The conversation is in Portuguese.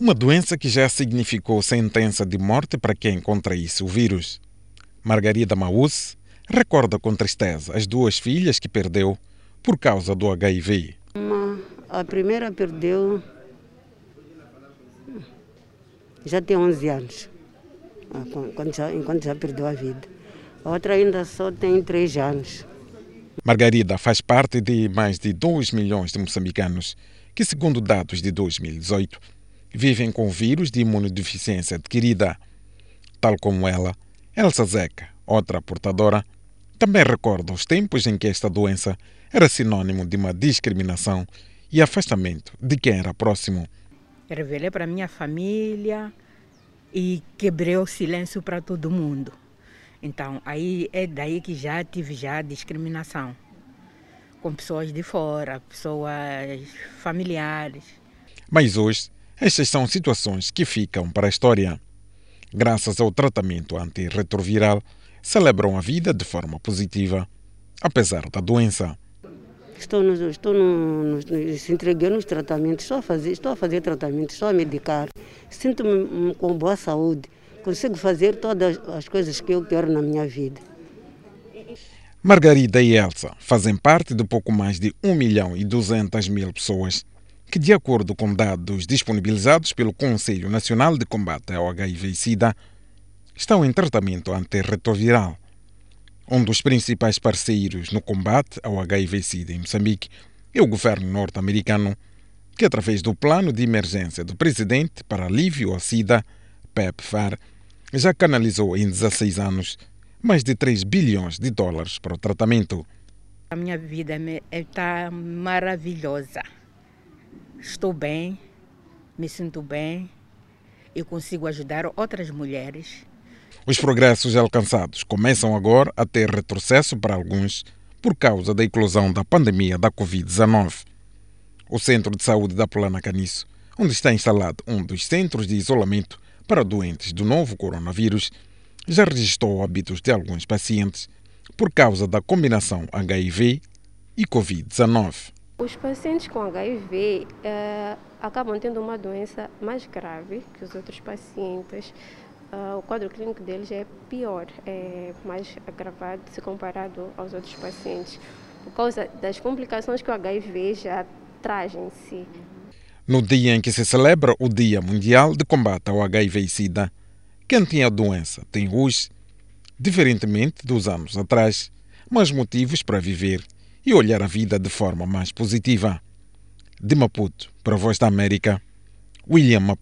Uma doença que já significou sentença de morte para quem contraísse o vírus. Margarida Maús recorda com tristeza as duas filhas que perdeu por causa do HIV. Uma, a primeira perdeu já tem 11 anos, ah, quando já, enquanto já perdeu a vida. A outra ainda só tem 3 anos. Margarida faz parte de mais de 2 milhões de moçambicanos que, segundo dados de 2018, vivem com vírus de imunodeficiência adquirida. Tal como ela, Elsa Zeca, outra portadora, também recorda os tempos em que esta doença era sinônimo de uma discriminação e afastamento de quem era próximo. Revelei para minha família e quebrei o silêncio para todo mundo. Então, aí é daí que já tive já discriminação com pessoas de fora, pessoas familiares. Mas hoje, estas são situações que ficam para a história. Graças ao tratamento antirretroviral, celebram a vida de forma positiva, apesar da doença. Estou, no, estou no, no, se entreguei nos tratamentos, estou a fazer, estou a fazer tratamento, estou a medicar. Sinto-me com boa saúde consigo fazer todas as coisas que eu quero na minha vida. Margarida e Elsa fazem parte de pouco mais de 1 milhão e 200 mil pessoas que, de acordo com dados disponibilizados pelo Conselho Nacional de Combate ao HIV e SIDA, estão em tratamento antirretroviral. Um dos principais parceiros no combate ao HIV e SIDA em Moçambique é o governo norte-americano, que, através do plano de emergência do presidente para alívio ao SIDA, PEPFAR, já canalizou em 16 anos mais de 3 bilhões de dólares para o tratamento. A minha vida está maravilhosa. Estou bem, me sinto bem e consigo ajudar outras mulheres. Os progressos alcançados começam agora a ter retrocesso para alguns por causa da eclosão da pandemia da Covid-19. O Centro de Saúde da Plana Caniço, onde está instalado um dos centros de isolamento para doentes do novo coronavírus, já registrou hábitos de alguns pacientes por causa da combinação HIV e Covid-19. Os pacientes com HIV eh, acabam tendo uma doença mais grave que os outros pacientes. Uh, o quadro clínico deles é pior, é mais agravado se comparado aos outros pacientes, por causa das complicações que o HIV já traz em si. No dia em que se celebra o Dia Mundial de Combate ao HIV e SIDA, quem tem a doença tem hoje, diferentemente dos anos atrás, mais motivos para viver e olhar a vida de forma mais positiva. De Maputo, para a Voz da América, William Maputo.